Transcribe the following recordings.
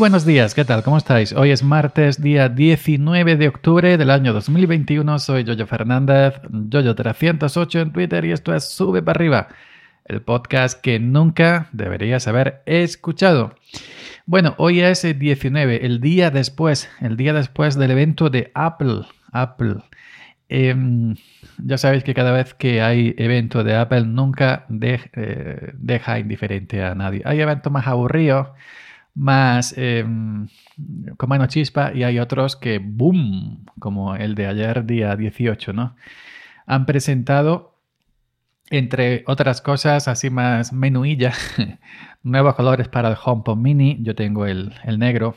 Buenos días, ¿qué tal? ¿Cómo estáis? Hoy es martes, día 19 de octubre del año 2021. Soy Yoyo Fernández, Yoyo308 en Twitter y esto es Sube para arriba, el podcast que nunca deberías haber escuchado. Bueno, hoy es el 19, el día después, el día después del evento de Apple. Apple. Em, ya sabéis que cada vez que hay evento de Apple nunca eh, deja indiferente a nadie. Hay eventos más aburridos, más em, con menos chispa y hay otros que, ¡boom! Como el de ayer, día 18, ¿no? Han presentado, entre otras cosas, así más menuilla, nuevos colores para el HomePod Mini. Yo tengo el, el negro.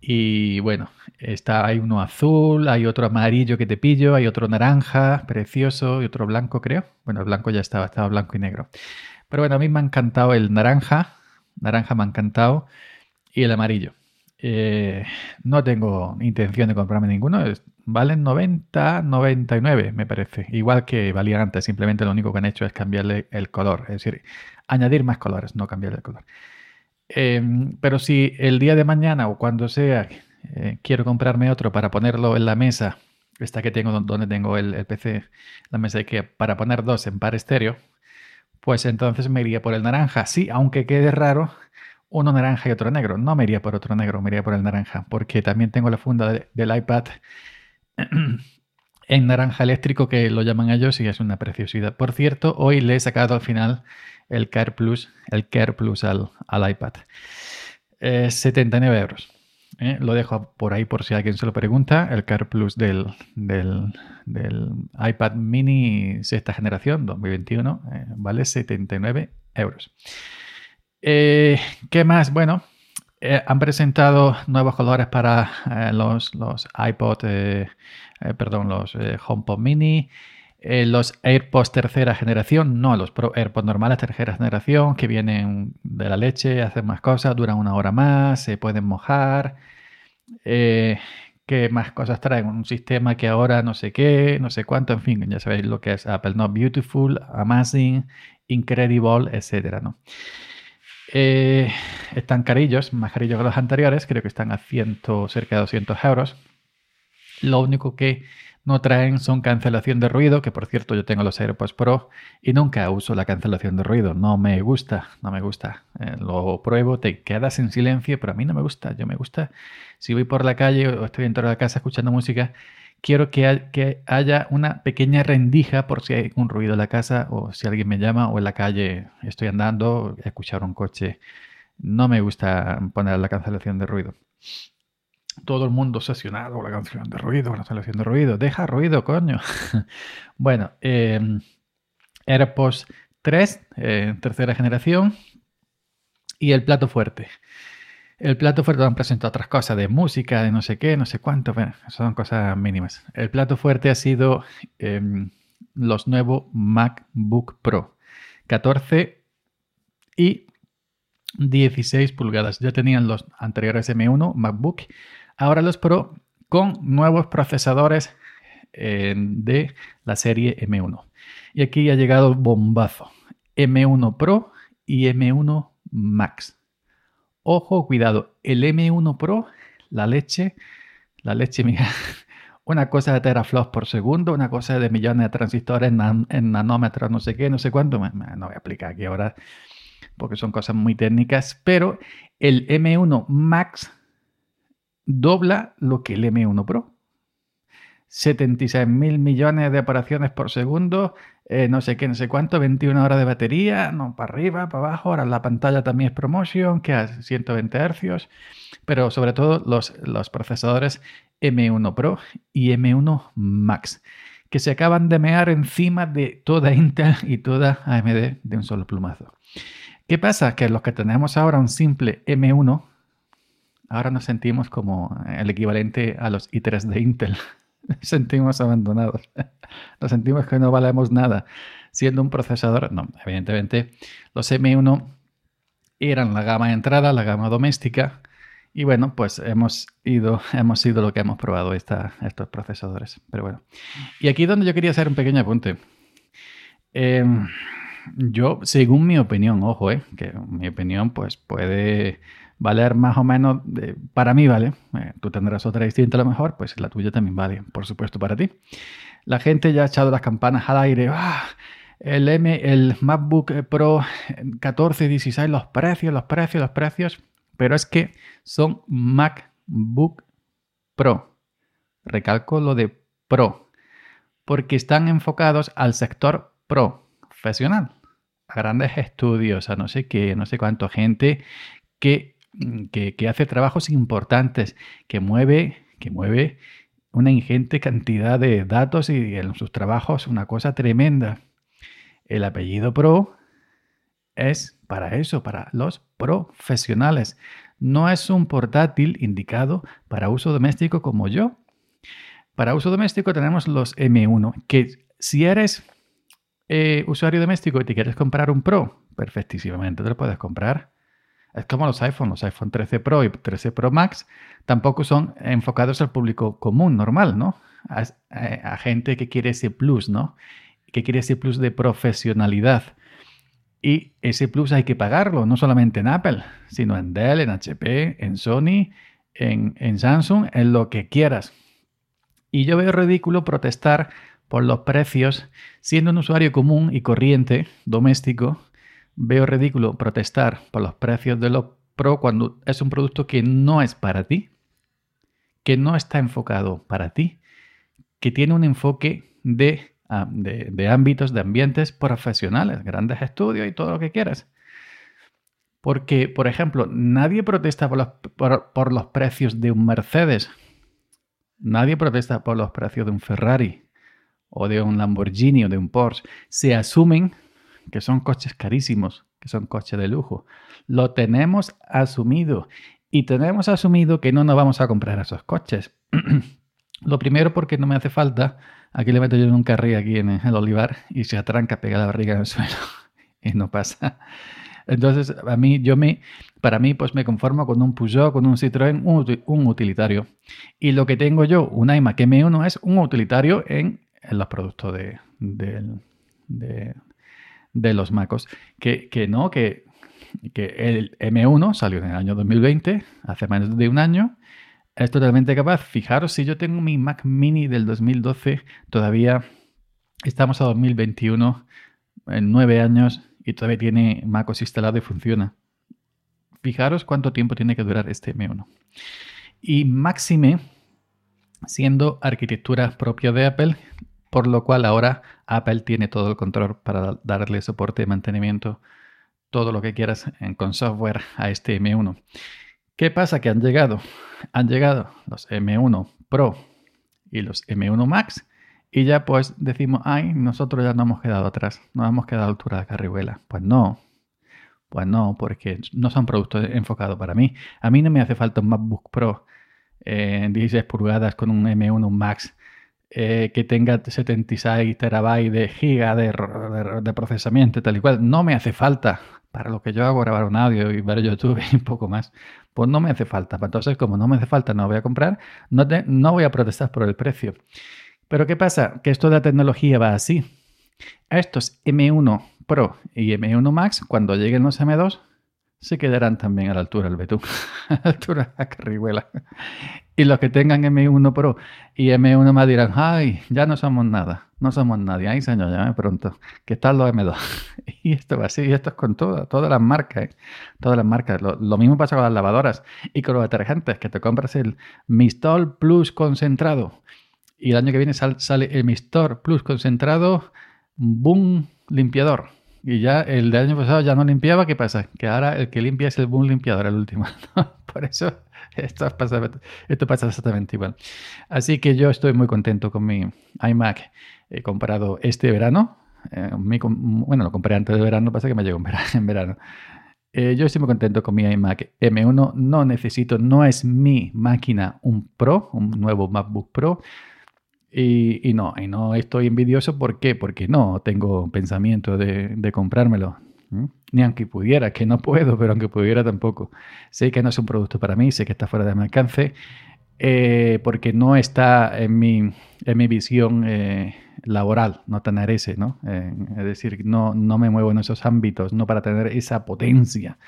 Y bueno, está, hay uno azul, hay otro amarillo que te pillo, hay otro naranja, precioso, y otro blanco, creo. Bueno, el blanco ya estaba, estaba blanco y negro. Pero bueno, a mí me ha encantado el naranja, naranja me ha encantado, y el amarillo. Eh, no tengo intención de comprarme ninguno, valen 90, 99 me parece, igual que valía antes, simplemente lo único que han hecho es cambiarle el color, es decir, añadir más colores, no cambiarle el color. Em, pero si el día de mañana o cuando sea eh, quiero comprarme otro para ponerlo en la mesa, esta que tengo donde tengo el, PC, la mesa de que para poner dos en par estéreo, pues entonces me iría por el naranja. Sí, aunque quede raro, uno naranja y otro negro. No me iría por otro negro, me iría por el naranja, porque también tengo la funda del iPad en naranja eléctrico que lo llaman ellos y es una preciosidad. Por cierto, hoy le he sacado al final el Care Plus, el Care Plus al, iPad. 79 euros. ¿Eh? Lo dejo por ahí por si alguien se lo pregunta. El Care Plus del, del, iPad mini sexta generación 2021 eh, vale 79 euros. Eh, ¿Qué más? Bueno, han presentado nuevos colores para los, los iPod, perdón, los HomePod mini. Eh, los AirPods tercera generación, no los AirPods normales tercera generación, que vienen de la leche, hacen más cosas, duran una hora más, se pueden mojar. Eh, ¿Qué más cosas traen? Un sistema que ahora no sé qué, no sé cuánto, en fin, ya sabéis lo que es Apple, ¿no? Beautiful, Amazing, Incredible, etcétera, ¿no? Eh, están carillos, más carillos que los anteriores, creo que están a ciento, cerca de 200 euros. Lo único que no traen son cancelación de ruido, que por cierto yo tengo los AirPods Pro y nunca uso la cancelación de ruido. No me gusta, no me gusta. Eh, lo pruebo, te quedas en silencio, pero a mí no me gusta. Yo me gusta, si voy por la calle o estoy dentro de la casa escuchando música, quiero que, que haya una pequeña rendija por si hay un ruido en la casa o si alguien me llama o en la calle estoy andando, escuchar un coche. No me gusta poner la cancelación de ruido todo el mundo obsesionado con la canción de ruido, con la cancelación de ruido. Deja ruido, coño. bueno, eh, AirPods 3, eh, tercera generación. Y el plato fuerte. El plato fuerte han presentado otras cosas de música, de no sé qué, no sé cuánto. Son cosas mínimas. El plato fuerte ha sido em, los nuevos MacBook Pro 14 y 16 pulgadas. Ya tenían los anteriores M1 MacBook Ahora los Pro con nuevos procesadores eh, de la serie M1. Y aquí ha llegado bombazo. M1 Pro y M1 Max. Ojo, cuidado. El M1 Pro, la leche, la leche mía. Una cosa de teraflops por segundo, una cosa de millones de transistores en, nanómetros, no sé qué, no sé cuánto. No voy a explicar aquí ahora porque son cosas muy técnicas. Pero el M1 Max dobla lo que el M1 Pro. 76 mil millones de operaciones por segundo, eh, no sé qué, no sé cuánto, 21 horas de batería, no para arriba, para abajo, ahora la pantalla también es promotion, que a 120 Hz, pero sobre todo los, los procesadores M1 Pro y M1 Max, que se acaban de mear encima de toda Intel y toda AMD de un solo plumazo. ¿Qué pasa? Que los que tenemos ahora un simple M1 ahora nos sentimos como el equivalente a los i3 de Intel. Nos sentimos abandonados. Nos sentimos que no valemos nada. Siendo un procesador, no, evidentemente los M1 eran la gama de entrada, la gama doméstica. Y bueno, pues hemos ido, hemos sido lo que hemos probado estos procesadores. Pero bueno. Y aquí donde yo quería hacer un pequeño apunte. Em, yo, según mi opinión, ojo, eh, que mi opinión pues puede valer más o menos, para mí vale, eh, tú tendrás otra distinta a lo mejor, pues la tuya también vale, por supuesto, para ti. La gente ya ha echado las campanas al aire, ¡Ah! el, M, el MacBook Pro 14, 16, los precios, los precios, los precios, pero es que son MacBook Pro. Recalco lo de Pro, porque están enfocados al sector profesional, a grandes estudios, a no sé qué, no sé cuánto gente que, que, hace trabajos importantes, que mueve, que mueve una ingente cantidad de datos y en sus trabajos una cosa tremenda. El apellido Pro es para eso, para los profesionales. No es un portátil indicado para uso doméstico como yo. Para uso doméstico tenemos los M1, que si eres eh, usuario doméstico y te quieres comprar un Pro, perfectísimamente te lo puedes comprar. Es como los iPhone, los iPhone 13 Pro y 13 Pro Max tampoco son enfocados al público común, normal, ¿no? A, a gente que quiere ese plus, ¿no? que quiere ese plus de profesionalidad. Y ese plus hay que pagarlo, no solamente en Apple, sino en Dell, en HP, en Sony, en, Samsung, en lo que quieras. Y yo veo ridículo protestar por los precios, siendo un usuario común y corriente, doméstico, veo ridículo protestar por los precios de los Pro cuando es un producto que no es para ti, que no está enfocado para ti, que tiene un enfoque de de, ámbitos, de ambientes profesionales, grandes estudios y todo lo que quieras. Porque, por ejemplo, nadie protesta por los, por los precios de un Mercedes. Nadie protesta por los precios de un Ferrari o de un Lamborghini o de un Porsche. Se asumen que son coches carísimos, que son coches de lujo. Lo tenemos asumido y tenemos asumido que no nos vamos a comprar esos coches. Lo primero porque no me hace falta Aquí le meto yo en un carril aquí en el olivar y se atranca, pega la barriga en el suelo y no pasa. Entonces, a mí, yo me, para mí, pues me conformo con un Peugeot, con un Citroën, un, utilitario. Y lo que tengo yo, un iMac M1, es un utilitario en, los productos de, de, los MacOS. Que, que no, que, que el M1 salió en el año 2020, hace menos de un año, es totalmente capaz. Fijaros, si yo tengo mi Mac mini del 2012, todavía estamos a 2021, en nueve años, y todavía tiene MacOS instalado y funciona. Fijaros cuánto tiempo tiene que durar este M1. Y máxime, siendo arquitectura propia de Apple, por lo cual ahora Apple tiene todo el control para darle soporte, mantenimiento, todo lo que quieras con software a este M1. ¿Qué pasa? Que han llegado, han llegado los M1 Pro y los M1 Max y ya pues decimos, ay, nosotros ya no hemos quedado atrás, no hemos quedado a altura de carrihuela. Pues no, pues no, porque no son productos enfocados para mí. A mí no me hace falta un MacBook Pro en 16 pulgadas con un M1 Max eh, que tenga 76 terabytes de giga de, de, procesamiento tal y cual. No me hace falta para lo que yo hago, grabar un audio y ver YouTube y un poco más pues no me hace falta. Entonces, como no me hace falta, no voy a comprar, no, no voy a protestar por el precio. Pero ¿qué pasa? Que esto de la tecnología va así. Estos M1 Pro y M1 Max, cuando lleguen los M2, se quedarán también a la altura del betún, a la altura de la carrihuela. Y los que tengan M1 Pro y M1 más dirán, ay, ya no somos nada, no somos nadie, ay señor, ya pronto, ¿qué tal los M2? Y esto va así, y esto es con todo, todas las marcas, ¿eh? todas las marcas. Lo, mismo pasa con las lavadoras y con los detergentes, que te compras el Mistol Plus concentrado y el año que viene sale el Mistol Plus concentrado Boom limpiador y ya el del año pasado ya no limpiaba, ¿qué pasa? Que ahora el que limpia es el boom limpiador, el último. Por eso esto pasa, esto pasa exactamente igual. Así que yo estoy muy contento con mi iMac. He comprado este verano. Eh, bueno, lo compré antes de verano, pasa que me llegó en verano. Eh, yo estoy muy contento con mi iMac M1. No necesito, no es mi máquina un Pro, un nuevo MacBook Pro. Y, no, y no estoy envidioso. ¿Por qué? Porque no tengo pensamiento de, comprármelo. Ni aunque pudiera, que no puedo, pero aunque pudiera tampoco. Sé que no es un producto para mí, sé que está fuera de mi alcance, eh, porque no está en mi, en mi visión eh, laboral, no tener ese, ¿no? Eh, es decir, no, no me muevo en esos ámbitos, no para tener esa potencia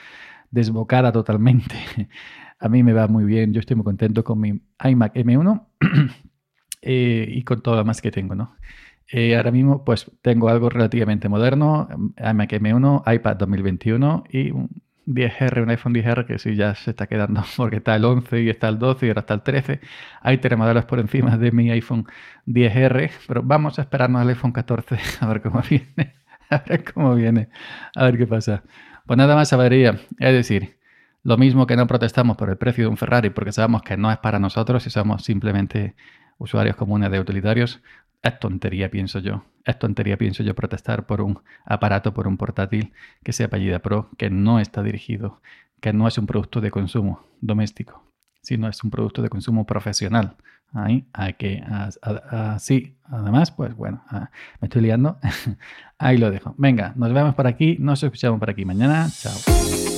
desbocada totalmente. A mí me va muy bien, yo estoy muy contento con mi iMac M1 eh, y con todo lo más que tengo, ¿no? Eh, ahora mismo pues tengo algo relativamente moderno, iMac M1, iPad 2021 y un 10R, un iPhone 10R que sí ya se está quedando porque está el 11 y está el 12 y ahora está el 13. Hay tres modelos por encima de mi iPhone 10R, pero vamos a esperarnos al iPhone 14 a ver cómo viene, a ver cómo viene, a ver qué pasa. Pues nada más sabría, es decir, lo mismo que no protestamos por el precio de un Ferrari porque sabemos que no es para nosotros y somos simplemente usuarios comunes de utilitarios, es tontería, pienso yo. Es tontería, pienso yo, protestar por un aparato, por un portátil que sea apellida Pro, que no está dirigido, que no es un producto de consumo doméstico, sino es un producto de consumo profesional. Ahí hay que, así, además, pues bueno, ah, me estoy liando. Ahí lo dejo. Venga, nos vemos por aquí, nos escuchamos por aquí mañana. Chao.